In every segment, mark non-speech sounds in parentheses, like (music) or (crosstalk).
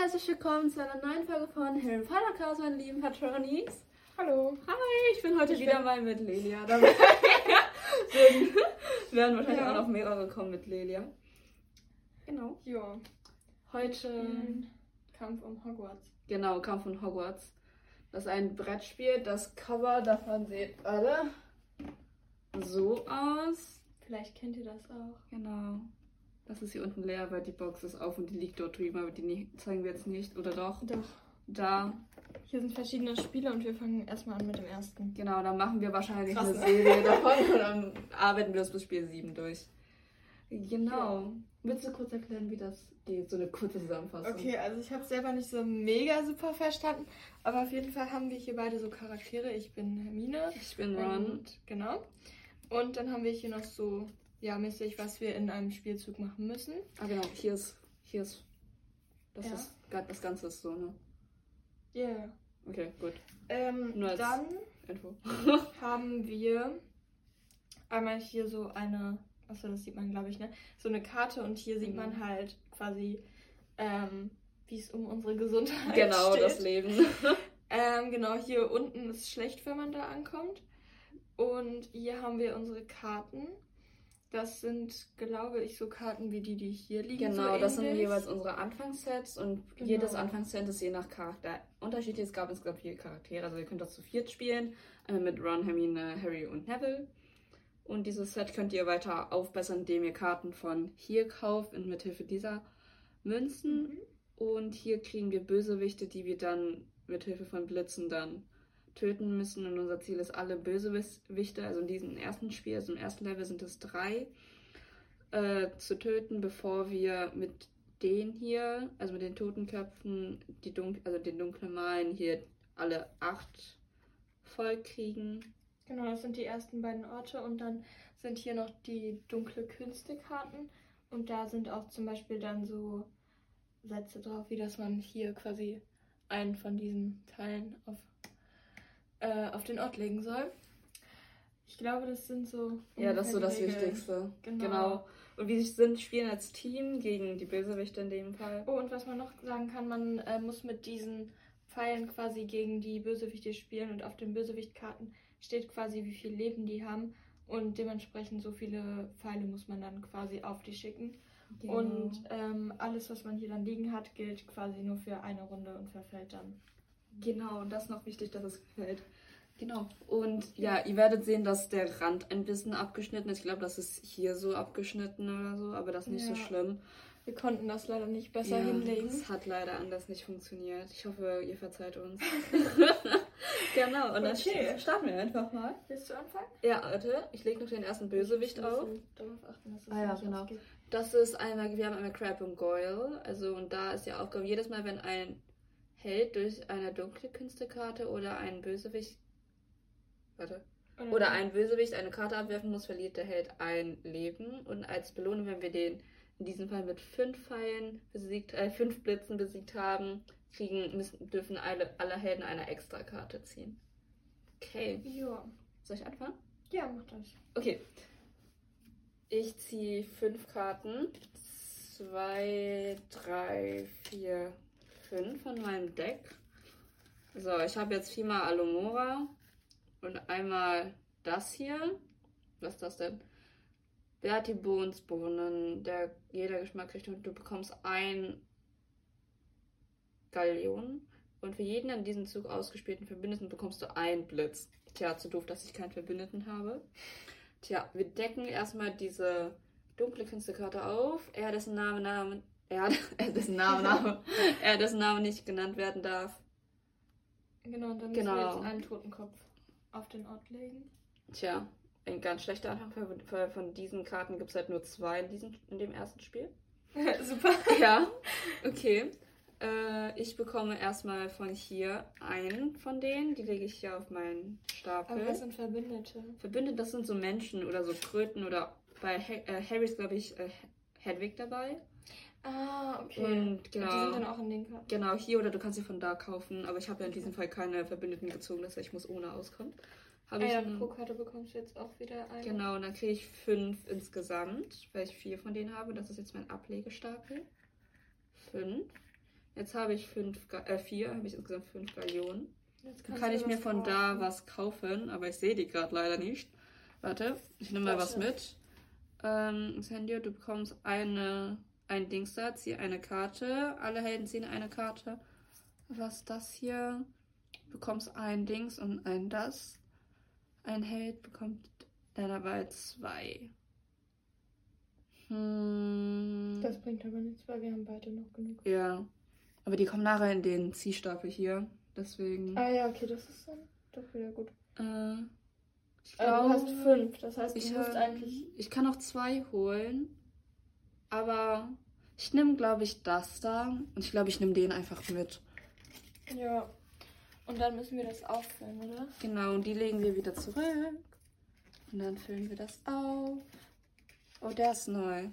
herzlich willkommen zu einer neuen Folge von Harry Potter Cast, meine lieben Patronis. Hallo. Hi, ich bin heute Ich wieder bin- mal mit Lelia dabei. (laughs) Werden wahrscheinlich Ja. auch noch mehrere kommen mit Lelia. Genau. Jo. Heute, Kampf um Hogwarts. genau, Kampf von Hogwarts. Das ist ein Brettspiel. Das Cover davon sieht alle so aus. Vielleicht kennt ihr das auch. Genau. Das ist hier unten leer, weil die Box ist auf und die liegt dort drüben, aber die zeigen wir jetzt nicht. Oder doch? Doch. Da. Hier sind verschiedene Spiele und wir fangen erstmal an mit dem ersten. Genau, dann machen wir wahrscheinlich Krass, eine ne? Serie (laughs) davon und dann arbeiten wir das bis Spiel 7 durch. Genau. Willst du kurz erklären, wie das geht? So eine kurze Zusammenfassung. Okay, also ich habe selber nicht so mega super verstanden, aber auf jeden Fall haben wir hier beide so Charaktere. Ich bin Hermine. Ich bin Ron. Und, genau. Und dann haben wir hier noch so, ja, mäßig, was wir in einem Spielzug machen müssen. Ah, genau. Hier ist. Hier ist. Das Ja. ist. Das Ganze ist so, ne? Ja. Yeah. Okay, gut. Ähm, Nur als- dann Info. (laughs) haben wir einmal hier so eine, achso, das sieht man, glaube ich, ne? So eine Karte und hier sieht Mhm. man halt quasi, ähm, wie es um unsere Gesundheit genau, steht. das Leben. (laughs) Ähm, genau, hier unten ist schlecht, wenn man da ankommt. Und hier haben wir unsere Karten. Das sind, glaube ich, so Karten wie die, die hier liegen. Genau, so das sind jeweils unsere Anfangssets und Genau. jedes Anfangsset ist je nach Charakter unterschiedlich. Es gab insgesamt vier Charaktere, also ihr könnt das zu viert spielen. Einmal mit Ron, Hermine, Harry und Neville. Und dieses Set könnt ihr weiter aufbessern, indem ihr Karten von hier kauft und mithilfe dieser Münzen. Mhm. Und hier kriegen wir Bösewichte, die wir dann mithilfe von Blitzen dann töten müssen. Und unser Ziel ist, alle Bösewichte, also in diesem ersten Spiel, also im ersten Level sind es drei, äh, zu töten, bevor wir mit den hier, also mit den Totenköpfen, die Dun also den dunklen Malen hier alle acht voll kriegen. Genau, das sind die ersten beiden Orte und dann sind hier noch die dunkle Künstekarten und da sind auch zum Beispiel dann so Sätze drauf, wie dass man hier quasi einen von diesen Teilen auf, äh, auf den Ort legen soll. Ich glaube, das sind so. Ja, das ist so das Regeln. Wichtigste. Genau. genau. Und wie sich sind, spielen als Team gegen die Bösewichte in dem Fall. Oh, und was man noch sagen kann, man äh, muss mit diesen Pfeilen quasi gegen die Bösewichte spielen und auf den Bösewichtkarten steht quasi, wie viel Leben die haben und dementsprechend so viele Pfeile muss man dann quasi auf die schicken. Genau. Und ähm, alles, was man hier dann liegen hat, gilt quasi nur für eine Runde und verfällt dann. Genau, und das ist noch wichtig, dass es gefällt. Genau. Und ja, ihr werdet sehen, dass der Rand ein bisschen abgeschnitten ist. Ich glaube, das ist hier so abgeschnitten oder so, aber das ist nicht so Ja. schlimm. Wir konnten das leider nicht besser ja, hinlegen. Es hat leider anders nicht funktioniert. Ich hoffe, ihr verzeiht uns. (laughs) genau, und dann Okay. starten wir einfach mal. Willst du anfangen? Ja, warte, ich lege noch den ersten Bösewicht auf. Darauf achten, dass es Ah ja, nicht genau. ausgeht. Das ist einmal, wir haben einmal Crab und Goyle. Also, und da ist die Aufgabe, jedes Mal, wenn ein Held durch eine dunkle Künstekarte oder ein Bösewicht. Warte. Oder ein Bösewicht eine Karte abwerfen muss, verliert der Held ein Leben. Und als Belohnung, wenn wir den in diesem Fall mit fünf Pfeilen besiegt, äh, fünf Blitzen besiegt haben, kriegen, müssen, dürfen alle, alle Helden eine Extrakarte ziehen. Okay. Ja. Soll ich anfangen? Ja, mach das. Okay. Ich ziehe fünf Karten. Zwei, drei, vier, fünf von meinem Deck. So, ich habe jetzt viermal Alumora und einmal das hier. Was ist das denn? Berti Bohnsbohnen. Der, jeder Geschmack kriegt und du bekommst ein Gallion. Und für jeden an diesem Zug ausgespielten Verbündeten bekommst du einen Blitz. Tja, zu doof, dass ich keinen Verbündeten habe. Tja, wir decken erstmal diese dunkle Künstlerkarte auf. Er, dessen Name, Name, (laughs) er, dessen Name, Name, (laughs) (laughs) er, dessen Name nicht genannt werden darf. Genau, und dann müssen wir Genau. jetzt einen Totenkopf auf den Ort legen. Tja, ein ganz schlechter Anfang. Von- Von, von diesen Karten gibt es halt nur zwei in, diesem, in dem ersten Spiel. Super. Ja, okay. Äh, ich bekomme erstmal von hier einen von denen. Die lege ich hier auf meinen Stapel. Aber was sind Verbündete? Verbündet, das sind so Menschen oder so Kröten oder bei ha äh, Harry ist, glaube ich, äh, Hedwig dabei. Ah, okay. Und Und die genau. sind dann auch in den Karten. Genau, hier oder du kannst sie von da kaufen, aber ich habe ja in diesem Fall keine Verbündeten gezogen, das heißt, ich muss ohne auskommen. Habe Ah ich ja, pro Karte bekommst du jetzt auch wieder eine. Genau, und dann kriege ich fünf insgesamt, weil ich vier von denen habe. Das ist jetzt mein Ablegestapel. Fünf. Jetzt habe ich fünf, äh, vier, habe ich insgesamt fünf Gallionen. Dann kann ich mir von kaufen. da was kaufen, aber ich sehe die gerade leider nicht. Warte, ich nehme mal was mit. Ähm, Sandy, du bekommst eine, ein Dings da, zieh eine Karte. Alle Helden ziehen eine Karte. Was ist das hier? Du bekommst ein Dings und ein das. Ein Held bekommt dann dabei zwei. Hm. Das bringt aber nichts, weil wir haben beide noch genug. Ja. Aber die kommen nachher in den Ziehstapel hier. Deswegen. Ah ja, okay, das ist dann doch wieder gut. Äh, glaube, du hast fünf. Das heißt, ich musst eigentlich. Ich kann auch zwei holen. Aber ich nehme, glaube ich, das da. Und ich glaube, ich nehme den einfach mit. Ja. Und dann müssen wir das auffüllen, oder? Genau, und die legen wir wieder zurück. Und dann füllen wir das auf. Oh, der ist neu.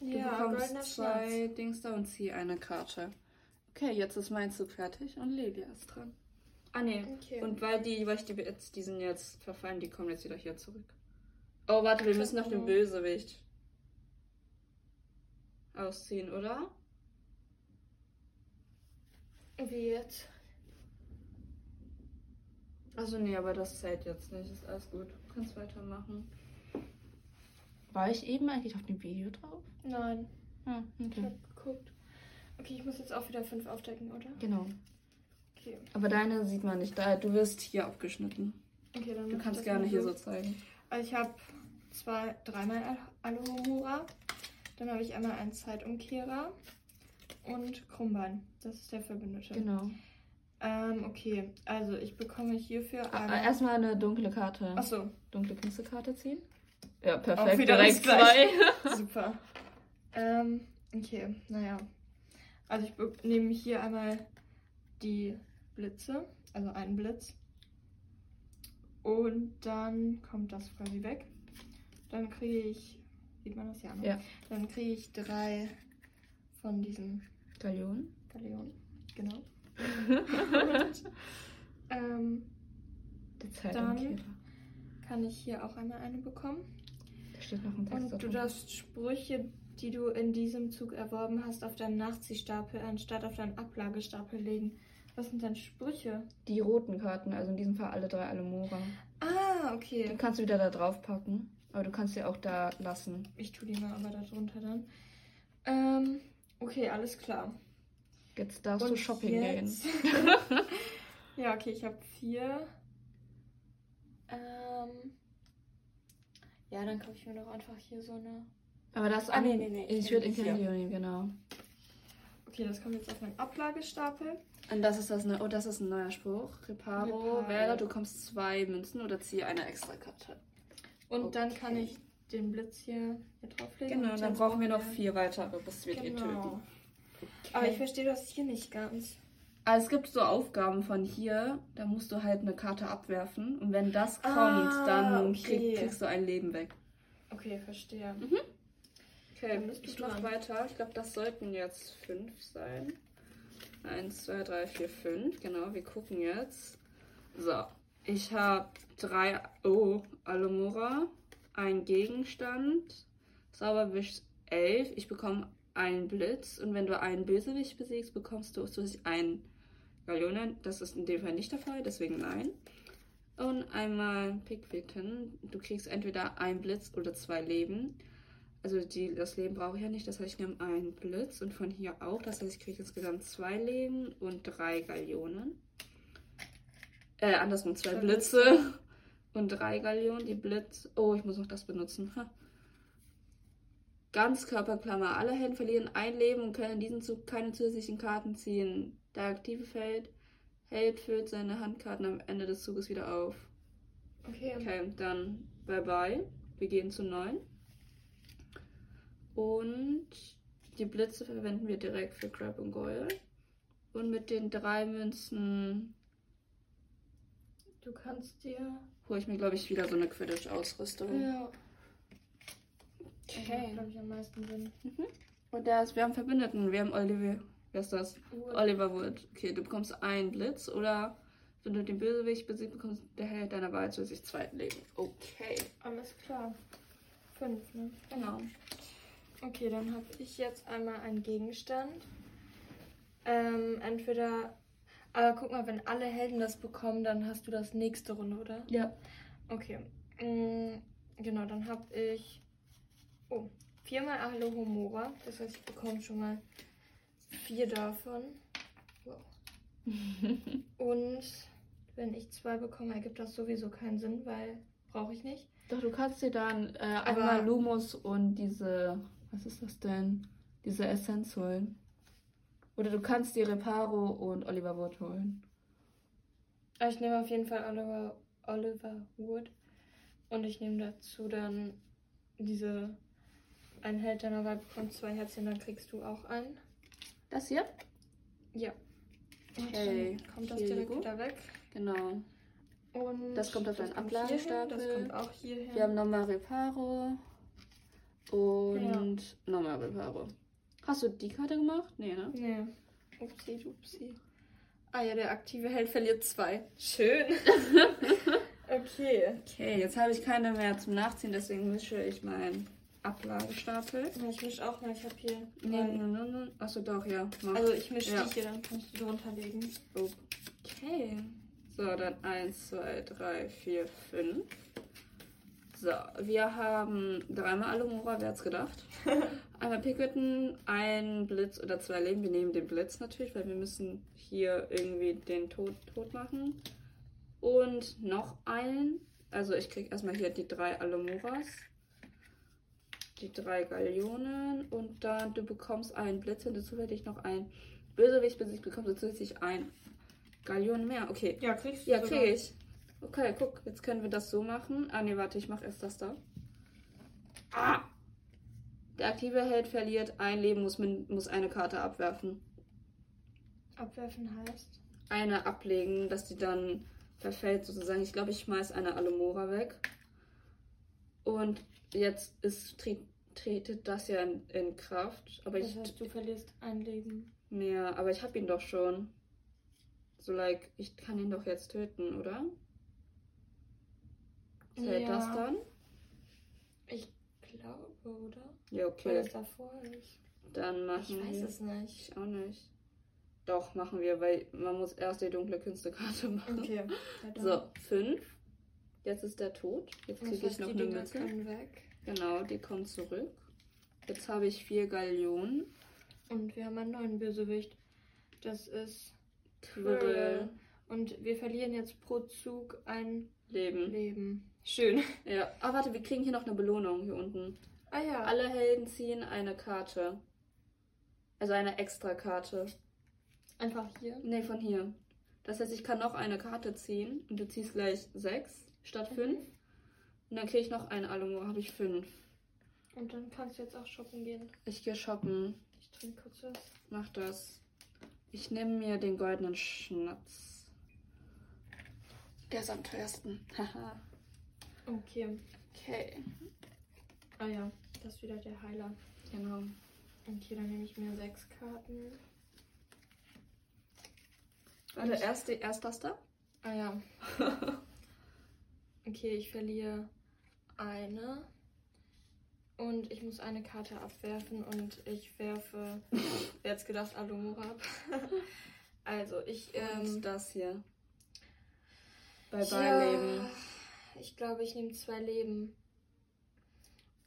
Du ja, bekommst zwei. Dings da und zieh eine Karte. Okay, jetzt ist mein Zug fertig und Lelia ist dran. Ah ne. Okay. Und weil die, weil ich die jetzt, die sind jetzt verfallen, die kommen jetzt wieder hier zurück. Oh, warte, wir müssen noch den Bösewicht ausziehen, oder? Wie jetzt? Also nee, aber das zählt jetzt nicht. Ist alles gut. Du kannst weitermachen. War ich eben eigentlich auf dem Video drauf? Nein. Ah, okay. Ich hab geguckt. Okay, ich muss jetzt auch wieder fünf aufdecken, oder? Genau. Okay. Aber deine sieht man nicht. Du wirst hier abgeschnitten. Okay, dann Du kannst gerne hier so zeigen. Also ich habe zwei, dreimal Alohomora. Dann habe ich einmal einen Zeitumkehrer und Krummbein. Das ist der Verbündete. Genau. Ähm, okay, also ich bekomme hierfür eine... Ah, erstmal eine dunkle Karte. Achso. Dunkle Künstlerkarte ziehen. Ja, perfekt. Auch wieder direkt zwei. (laughs) Super. Ähm, okay, naja. Also ich nehme hier einmal die Blitze, also einen Blitz. Und dann kommt das quasi weg. Dann kriege ich, sieht man das ja, ne? Ja. Dann kriege ich drei von diesen Galeonen. Galeonen, genau. (laughs) Und, ähm, dann kann ich hier auch einmal eine bekommen. Da steht noch ein Text. Und du darfst Sprüche die du in diesem Zug erworben hast, auf deinen Nachziehstapel anstatt auf deinen Ablagestapel legen. Was sind denn Sprüche? Die roten Karten, also in diesem Fall alle drei Alemora. Ah, okay. Die kannst du wieder da drauf packen, aber du kannst sie auch da lassen. Ich tue die mal aber da drunter dann. Ähm, okay, alles klar. Jetzt darfst Und du shopping jetzt... gehen. (laughs) ja, okay, ich habe vier. Ähm, ja, dann kaufe ich mir doch einfach hier so eine aber das ah, nee, nee, nee. Ich würde nehmen, genau. Okay, das kommt jetzt auf meinen Ablagestapel. Und das ist das ne oh, das ist ein neuer Spruch. Reparo, Reparo. wähle, du kommst zwei Münzen oder ziehe eine extra Karte. Und okay. dann kann ich den Blitz hier, hier drauflegen. Genau, dann brauchen wir noch vier weitere, bis wir genau. töten. Okay. Aber ich verstehe das hier nicht ganz. Also es gibt so Aufgaben von hier, da musst du halt eine Karte abwerfen und wenn das kommt, ah, dann okay. krieg, kriegst du ein Leben weg. Okay, verstehe. Mhm. Okay, ich mach weiter. Ich glaube, das sollten jetzt fünf sein. Eins, zwei, drei, vier, fünf. Genau, wir gucken jetzt. So, ich habe drei. Oh, Alomora. Ein Gegenstand. Zauberwisch 11. Ich bekomme einen Blitz. Und wenn du einen Bösewicht besiegst, bekommst du zusätzlich einen Galeone. Das ist in dem Fall nicht der Fall, deswegen nein. Und einmal Pickwitten. Du kriegst entweder einen Blitz oder zwei Leben. Also die, das Leben brauche ich ja nicht. Das heißt, ich nehme einen Blitz und von hier auch. Das heißt, ich kriege insgesamt zwei Leben und drei Gallionen. Äh, andersrum zwei Blitze und drei Gallionen. Die Blitz. Oh, ich muss noch das benutzen. Ha. Ganzkörperklammer. Alle Helden verlieren ein Leben und können in diesem Zug keine zusätzlichen Karten ziehen. Der aktive Feld Held füllt seine Handkarten am Ende des Zuges wieder auf. Okay. Okay, dann bye bye. Wir gehen zu neun. Und die Blitze verwenden wir direkt für Crab und Goyle. Und mit den drei Münzen. Du kannst dir. Hole ich mir, glaube ich, wieder so eine Quidditch-Ausrüstung. Ja. Okay. glaube ich, am meisten Sinn. Mhm. Und da ist, wir haben Verbündeten. Wir haben Oliver. Wer ist das? Wood. Oliver Wood. Okay, du bekommst einen Blitz oder wenn du den Bösewicht besiegst, bekommst der Held deiner Wahl zusätzlich zweiten Leben. Okay. Alles klar. Fünf, ne? Genau. Okay, dann habe ich jetzt einmal einen Gegenstand. Äh, Ähm, entweder. Aber guck mal, wenn alle Helden das bekommen, dann hast du das nächste Runde, oder? Ja. Okay. Mm, genau, dann habe ich. Oh, viermal Alohomora. Das heißt, ich bekomme schon mal vier davon. Wow. (laughs) Und wenn ich zwei bekomme, ergibt das sowieso keinen Sinn, weil brauche ich nicht. Doch, du kannst dir dann äh, einmal Lumos und diese. Was ist das denn? Diese Essenz holen. Oder du kannst dir Reparo und Oliver Wood holen. Ah, ich nehme auf jeden Fall Oliver, Oliver Wood. Und ich nehme dazu dann diese ein Held deiner Wahl bekommt zwei Herzchen, dann kriegst du auch einen. Das hier? Ja. Okay. Dann kommt das direkt gut. wieder weg. Genau. Und das kommt auf deinen Ablagestapel. Das kommt auch hierher. Wir haben nochmal Reparo. Und ja. nochmal Reparo. Hast du die Karte gemacht? Nee, ne? Nee. Upsi, upsi. Ah ja, der aktive Held verliert zwei. Schön. (laughs) okay. Okay, jetzt habe ich keine mehr zum Nachziehen, deswegen mische ich meinen Ablagestapel. Ja, ich mische auch mal. Ich habe hier. Nee, nee, nee, nee. Achso, doch, ja. Mach. Also ich mische ja. die hier, dann kannst du drunter legen. Okay. So, dann 1, 2, 3, 4, 5. So, wir haben dreimal Alumora, wer hat's gedacht? (laughs) Einmal Pickerton, ein Blitz oder zwei Leben. Wir nehmen den Blitz natürlich, weil wir müssen hier irgendwie den Tod, tot machen. Und noch einen. Also ich krieg erstmal hier die drei Alumoras. Die drei Gallionen. Und dann du bekommst einen Blitz dazu werde ich noch ein Bösewicht besiegt, bekommst du zusätzlich ein Gallion mehr. Okay. Ja, kriegst du. Ja, krieg ich. Okay, guck, jetzt können wir das so machen. Ah, nee, warte, ich mach erst das da. Ah! Der aktive Held verliert ein Leben, muss, muss eine Karte abwerfen. Abwerfen heißt? Eine ablegen, dass die dann verfällt sozusagen. Ich glaube, ich schmeiß eine Alumora weg. Und jetzt ist, tretet das ja in, in Kraft. Aber das ich, heißt, du verlierst ein Leben. Mehr, aber ich hab ihn doch schon. So, like, ich kann ihn doch jetzt töten, oder? Zählt ja. das dann? Ich glaube, oder? Ja, okay. Weil es davor ist. Dann machen ich wir. Ich weiß es nicht. Ich auch nicht. Doch, machen wir, weil man muss erst die dunkle Künstlerkarte (laughs) machen. Okay. So, fünf. Jetzt ist der tot. Jetzt kriege ich noch eine Münze. weg. Genau, die kommt zurück. Jetzt habe ich vier Gallionen. Und wir haben einen neuen Bösewicht. Das ist Quirrell. Und wir verlieren jetzt pro Zug ein Leben. Leben. Schön. Ja. Ah, warte, wir kriegen hier noch eine Belohnung hier unten. Ah ja. Alle Helden ziehen eine Karte. Also eine extra Karte. Einfach hier? Nee, von hier. Das heißt, ich kann noch eine Karte ziehen und du ziehst gleich sechs statt mhm. fünf. Und dann kriege ich noch eine Alumor, habe ich fünf. Und dann kannst du jetzt auch shoppen gehen. Ich gehe shoppen. Ich trinke kurz was. Mach das. Ich nehme mir den goldenen Schnaps. Der ist am teuersten. Haha. (laughs) okay. Okay. Ah ja, das ist wieder der Heiler. Genau. Okay, dann nehme ich mir sechs Karten. Warte, erst, erst das da? Ah ja. (laughs) okay, ich verliere eine. Und ich muss eine Karte abwerfen und ich werfe, wer (laughs) jetzt gedacht, Alumora ab. (laughs) also, ich. Ähm, das hier. Bei Beileben. Ich glaube, ich nehme zwei Leben.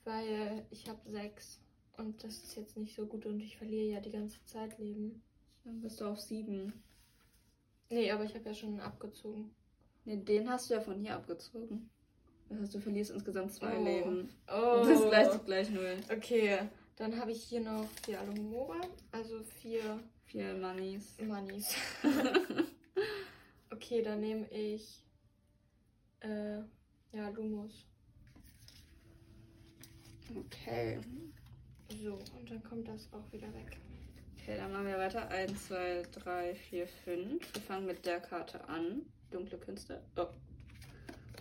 Weil ich habe sechs. Und das ist jetzt nicht so gut und ich verliere ja die ganze Zeit Leben. Dann bist du auf sieben. Nee, aber ich habe ja schon abgezogen. Nee, den hast du ja von hier abgezogen. Das heißt, du verlierst insgesamt zwei oh. Leben. Oh. Das ist gleich, gleich null. Okay, dann habe ich hier noch vier Alumora, also vier... Vier Moneys. Moneys. (laughs) okay, dann nehme ich... Äh, ja, Lumos. Okay. So, und dann kommt das auch wieder weg. Okay, dann machen wir weiter. 1, 2, 3, 4, 5. Wir fangen mit der Karte an. Dunkle Künste. Oh.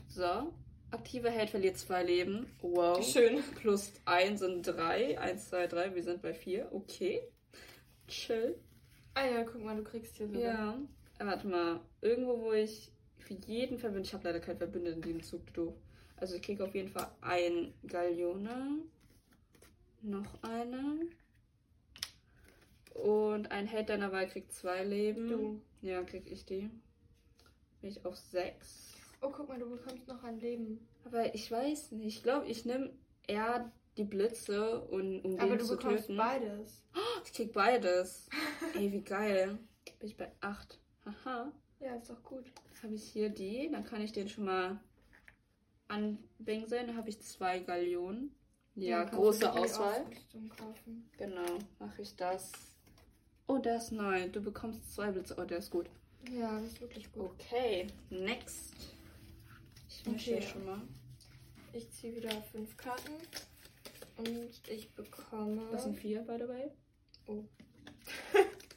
So. Aktive Held verliert zwei Leben. Wow. Schön. Plus 1 sind 3. 1, 2, 3. Wir sind bei 4. Okay. Chill. Ah ja, guck mal, du kriegst hier sogar. Ja. Warte mal. Irgendwo, wo ich für jeden Verbündeten. Ich habe leider keinen Verbündeten in diesem Zug, doof. Also ich kriege auf jeden Fall ein Galeone. Noch eine. Und ein Held deiner Wahl kriegt zwei Leben. Du. Ja, krieg ich die. Bin ich auf sechs. Oh, guck mal, du bekommst noch ein Leben. Aber ich weiß nicht. Ich glaube, ich nehme eher die Blitze, und, um Aber den du zu bekommst töten. beides. (gasps) Ich krieg beides. (laughs) Ey, wie geil. Bin ich bei acht. Haha. Ja, ist doch gut. Habe ich hier die. Dann kann ich den schon mal anbingseln. Dann habe ich zwei Galeonen. Ja, große Auswahl. Genau, mache ich das. Oh, der ist neu. Du bekommst zwei Blitze. Oh, der ist gut. Ja, das ist wirklich gut. Okay, next. Ich mische Okay. schon mal. Ich ziehe wieder fünf Karten. Und ich bekomme. Das sind vier, by the way. Oh.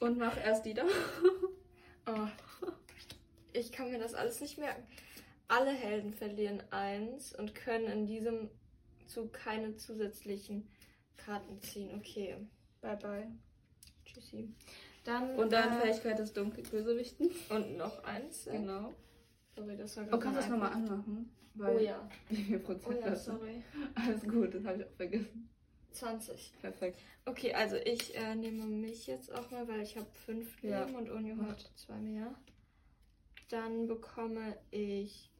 (laughs) Und mach erst die da. (laughs) Oh. Ich kann mir das alles nicht merken. Alle Helden verlieren eins und können in diesem Zug keine zusätzlichen Karten ziehen. Okay, Bye, bye. tschüssi. Dann, Und dann äh, Fähigkeit des Dunkelbösewichten. und noch eins. Genau. Sorry, das war Oh, kannst du das nochmal anmachen? Oh ja. (laughs) Wie viel Oh Prozent ja, hast du? sorry. Alles gut, das habe ich auch vergessen. 20. Perfekt. Okay, also ich äh, nehme mich jetzt auch mal, weil ich habe fünf Ja. Leben und Unio hat zwei mehr. Dann bekomme ich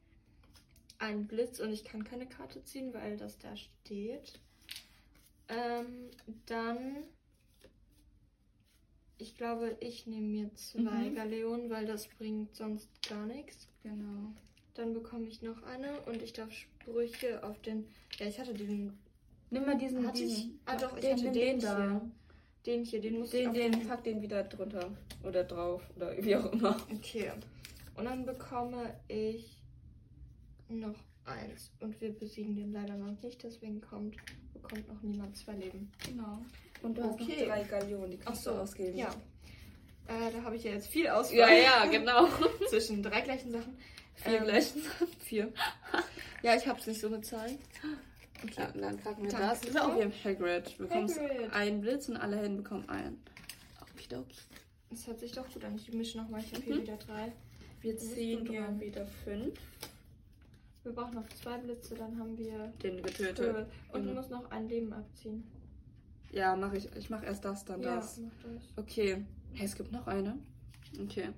einen Blitz und ich kann keine Karte ziehen, weil das da steht. Ähm, dann, ich glaube, ich nehme mir zwei Mhm. Galeonen, weil das bringt sonst gar nichts. Genau. Dann bekomme ich noch eine und ich darf Sprüche auf den. Ja, ich hatte den. Nimm mal diesen, Hatte ich? diesen. Ah, doch, ich den, hatte den den da. hier. Den hier, den muss ich Den, den, pack den wieder drunter. Oder drauf. Oder wie auch immer. Okay. Und dann bekomme ich noch eins. Und wir besiegen den leider noch nicht, deswegen kommt, bekommt noch niemand zwei Leben. Genau. Und du hast noch Okay. drei Gallionen, die kannst Ach so, du ausgeben. Ja. Äh, da habe ich ja jetzt viel Auswahl. Ja, ja, genau. (laughs) Zwischen drei gleichen Sachen. Vier Ähm, gleichen. (laughs) Vier. Ja, ich habe es nicht so mit Zahlen. Okay, und dann packen wir Danke. das. Das ist auch wie im Hagrid. Du bekommst Hagrid. einen Blitz und alle Helden bekommen einen. Okidoki. Das hört sich doch gut an. Ich mische nochmal. Ich habe hier Mhm. wieder drei. Wir ziehen hier wieder fünf. Wir brauchen noch zwei Blitze, dann haben wir Den getötet. Und du Genau. musst noch ein Leben abziehen. Ja, mache ich. Ich mache erst das, dann ja, das. mach das. Okay. Hey, es gibt noch eine. Okay.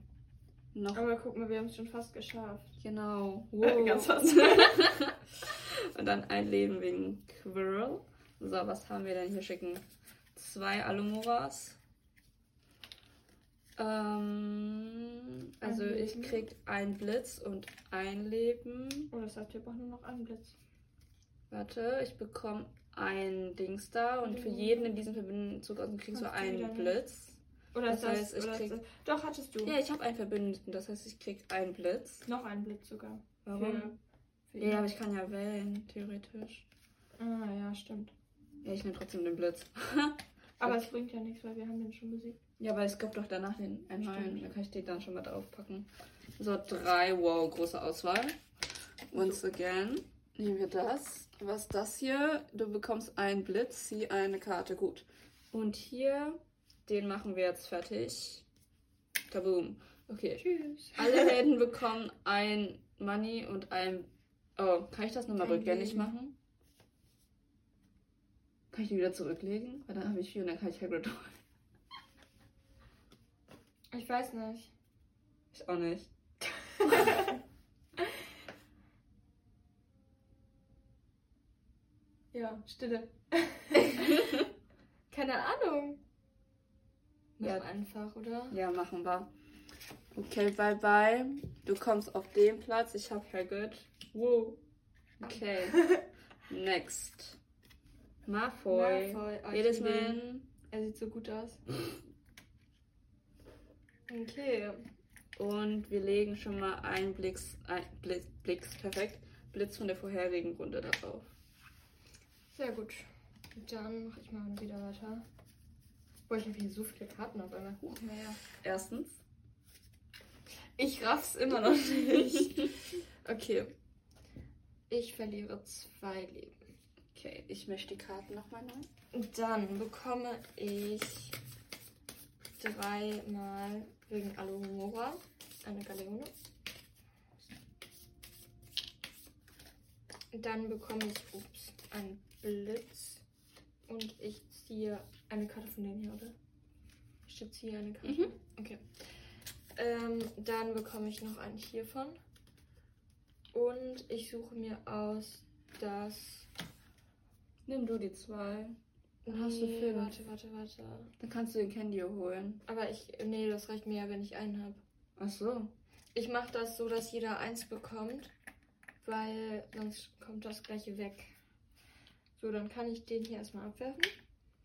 Noch. Aber guck mal, wir haben es schon fast geschafft. Genau. Ganz fast. (laughs) Und dann ein Leben wegen Quirrell. So, was haben wir denn hier schicken? Zwei Alumoras. Ähm, also Ein ich krieg ein Blitz und ein Leben. Oh, das heißt, wir brauchen nur noch einen Blitz. Warte, ich bekomme ein Dings da und für Mhm. jeden in diesem Verbindungszug aus kriegst du Hast du wieder einen nicht. Blitz. Oder Das ist das, heißt, ich krieg- das, Doch, hattest du. Ja, ich habe einen Verbündeten, das heißt, ich krieg einen Blitz. Noch einen Blitz sogar. Warum? Für, für. Ja, aber ich kann ja wählen, theoretisch. Ah, ja, stimmt. Ja, ich nehme trotzdem den Blitz. (laughs) Aber es bringt ja nichts, weil wir haben den schon besiegt. Ja, aber es gibt doch danach den einen neuen. Da kann ich den dann schon mal draufpacken. So, drei. Wow, große Auswahl. Once again. Nehmen wir das. Was ist das hier? Du bekommst einen Blitz, zieh eine Karte. Gut. Und hier, den machen wir jetzt fertig. Kaboom. Okay. Tschüss. Alle Helden bekommen ein Money und ein. Oh, kann ich das nochmal rückgängig machen? Kann ich die wieder zurücklegen? Weil dann habe ich vier und dann kann ich Hagrid holen. Ich weiß nicht. Ich auch nicht. (laughs) Ja, Stille. (laughs) Keine Ahnung. Ja. Ja, einfach, oder? Ja, machen wir. Okay, bye bye. Du kommst auf den Platz. Ich hab Hagrid. Wow. Okay. (laughs) Next. Malfoy. Malfoy. Oh, Jedes. Mal. Er sieht so gut aus. Okay. Und wir legen schon mal einen Blitz, ein Blitz, Blitz, perfekt. Blitz von der vorherigen Runde darauf. Sehr gut. Dann mache ich mal wieder weiter. Boah, ich habe hier so viele Karten auf einmal. Huch, naja. Erstens. Ich raff's immer noch nicht. Okay. Ich verliere zwei Leben. Okay, ich mische die Karten nochmal neu. Dann bekomme ich dreimal wegen Alumora eine Galeone. Dann bekomme ich ups, einen Blitz. Und ich ziehe eine Karte von denen hier, oder? Ich ziehe eine Karte. Mhm. Okay. Ähm, dann bekomme ich noch einen hiervon. Und ich suche mir aus das. Nimm du die zwei. Dann hast du fünf. Warte, warte, warte. Dann kannst du den Candy holen. Aber ich. Nee, das reicht mir ja, wenn ich einen habe. Ach so. Ich mache das so, dass jeder eins bekommt, weil sonst kommt das gleiche weg. So, dann kann ich den hier erstmal abwerfen.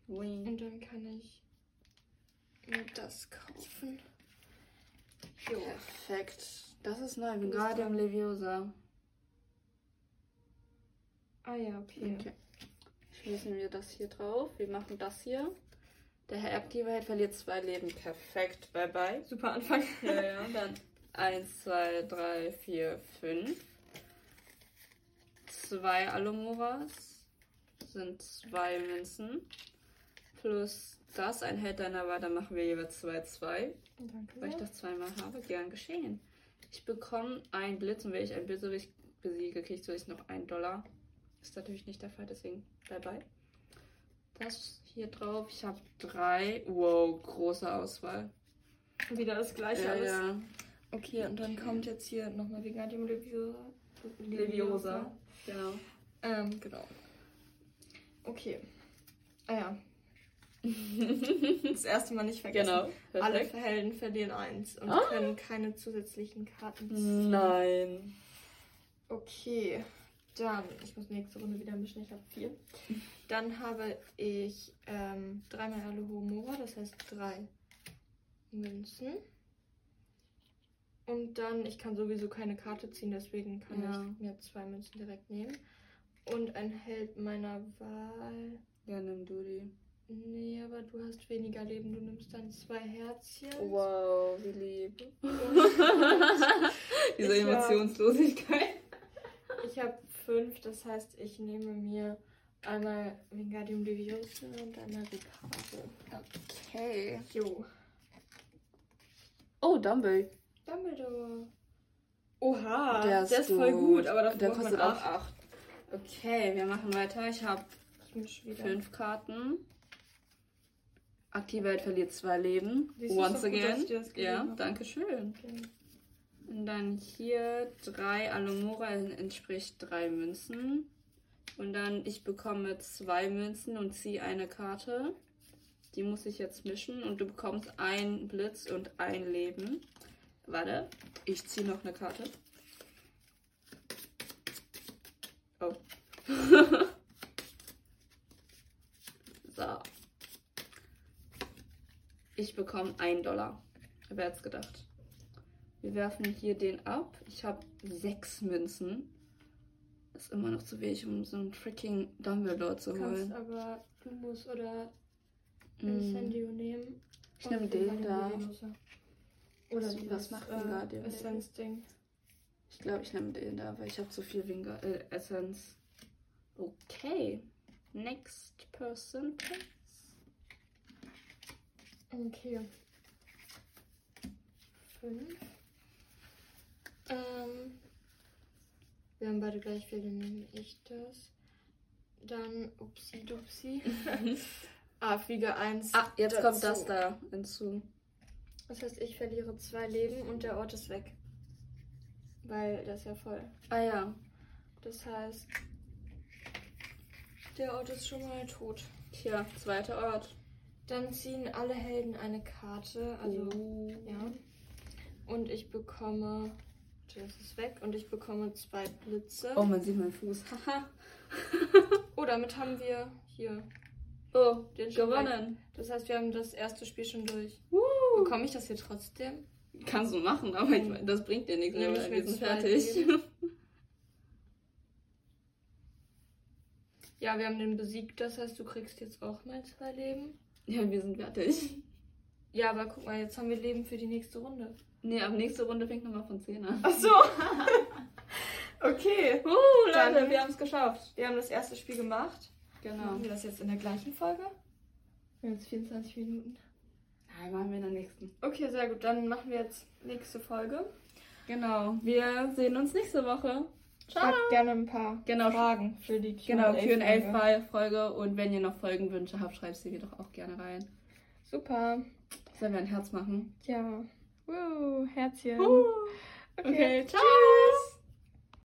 Oui. Und dann kann ich mir das kaufen. Jo. Perfekt. Das ist neu. Wingardium Leviosa. Ah ja, okay. okay. Schließen wir das hier drauf. Wir machen das hier. Der Herr Aktivheit verliert zwei Leben. Perfekt. Bye bye. Super Anfang. (laughs) ja, ja. Dann 1, 2, 3, 4, 5. Zwei Alumoras sind zwei Münzen. Plus das, ein Held deiner Wahl, dann machen wir jeweils 2, 2. Danke. Weil ich das zweimal habe. Gern geschehen. Ich bekomme einen Blitz und wenn ich einen Bösewicht besiege, kriege ich noch einen Dollar. Ist natürlich nicht der Fall, deswegen bye. Das hier drauf. Ich habe drei. Wow, große Auswahl. Wieder das gleiche ja, alles. Ja. Okay, und dann kommt jetzt hier nochmal Vingardium Leviosa. Leviosa. Genau. Ähm, genau. Okay. Ah ja. (laughs) das erste Mal nicht vergessen. Genau. Perfekt. Alle Helden verlieren eins und ah. können keine zusätzlichen Karten ziehen. Nein. Okay. Dann, ich muss nächste Runde wieder mischen, ich habe vier. Dann habe ich ähm, dreimal Alohomora, das heißt drei Münzen. Und dann, ich kann sowieso keine Karte ziehen, deswegen kann ja. ich mir zwei Münzen direkt nehmen. Und ein Held meiner Wahl. Ja, nimm du die. Nee, aber du hast weniger Leben. Du nimmst dann zwei Herzchen. Wow, wie lieb. (laughs) Diese Emotionslosigkeit. ich habe fünf, das heißt, ich nehme mir einmal Wingardium Leviosa und einmal Ricardo. Okay. Jo. Oh, Dumbledore. Dumbledore. Oha, der ist, der ist voll gut, aber der kostet auch 8. Okay, wir machen weiter. Ich habe fünf Karten. Aktivheit verliert zwei Leben. Once again. Gut, ja, danke schön. Okay. Und dann hier drei Alumora entspricht drei Münzen. Und dann ich bekomme zwei Münzen und ziehe eine Karte. Die muss ich jetzt mischen und du bekommst ein Blitz und ein Leben. Warte, ich ziehe noch eine Karte. Oh. (laughs) so. Ich bekomme einen Dollar. Wer hätte es gedacht? Wir werfen hier den ab. Ich habe sechs Münzen. Ist immer noch zu wenig, um so einen freaking Dumbledore zu holen. Du kannst aber Lumus oder mm. Incendio nehmen. Ich nehme den da. Oder was, was macht äh, Essence-Ding? Ich glaube, ich nehme den da, weil ich habe so viel Vinger äh, Essence. Okay. Next person, please. Okay. Fünf. Wir haben beide gleich viel, dann nehme ich das. Dann Upsi Dupsi. (laughs) ah, Fliege 1. Ah, jetzt dazu. kommt das da hinzu. Das heißt, ich verliere zwei Leben und der Ort ist weg. Weil das ist ja voll. Ah ja. Das heißt, der Ort ist schon mal tot. Tja, zweiter Ort. Dann ziehen alle Helden eine Karte. Also, oh. ja. Und ich bekomme das ist weg und ich bekomme zwei Blitze. Oh, man sieht meinen Fuß. Haha. oh, damit haben wir hier. Oh, den gewonnen. Das heißt, wir haben das erste Spiel schon durch. Uh. Bekomme ich das hier trotzdem? Kannst du machen, aber ich das bringt dir nichts. Ja, wir sind fertig. (laughs) ja, wir haben den besiegt. Das heißt, du kriegst jetzt auch mal zwei Leben. Ja, wir sind fertig. Ja, aber guck mal, jetzt haben wir Leben für die nächste Runde. Nee, ab nächste Runde fängt nochmal von 10 an. Ach so. (laughs) okay. Uh, Leute, Dann, wir haben es geschafft. Wir haben das erste Spiel gemacht. Genau. Machen wir das jetzt in der gleichen Folge? Wir haben jetzt 24 Minuten. Nein, machen wir in der nächsten. Okay, sehr gut. Dann machen wir jetzt nächste Folge. Genau. Wir sehen uns nächste Woche. Ciao. Schreibt gerne ein paar genau. Fragen für die Q&A Genau, Q&A-Folge. Und wenn ihr noch Folgenwünsche habt, schreibt sie mir doch auch gerne rein. Super. Sollen wir ein Herz machen? Ja. Uh, Herzchen. Uh. Okay, okay ciao.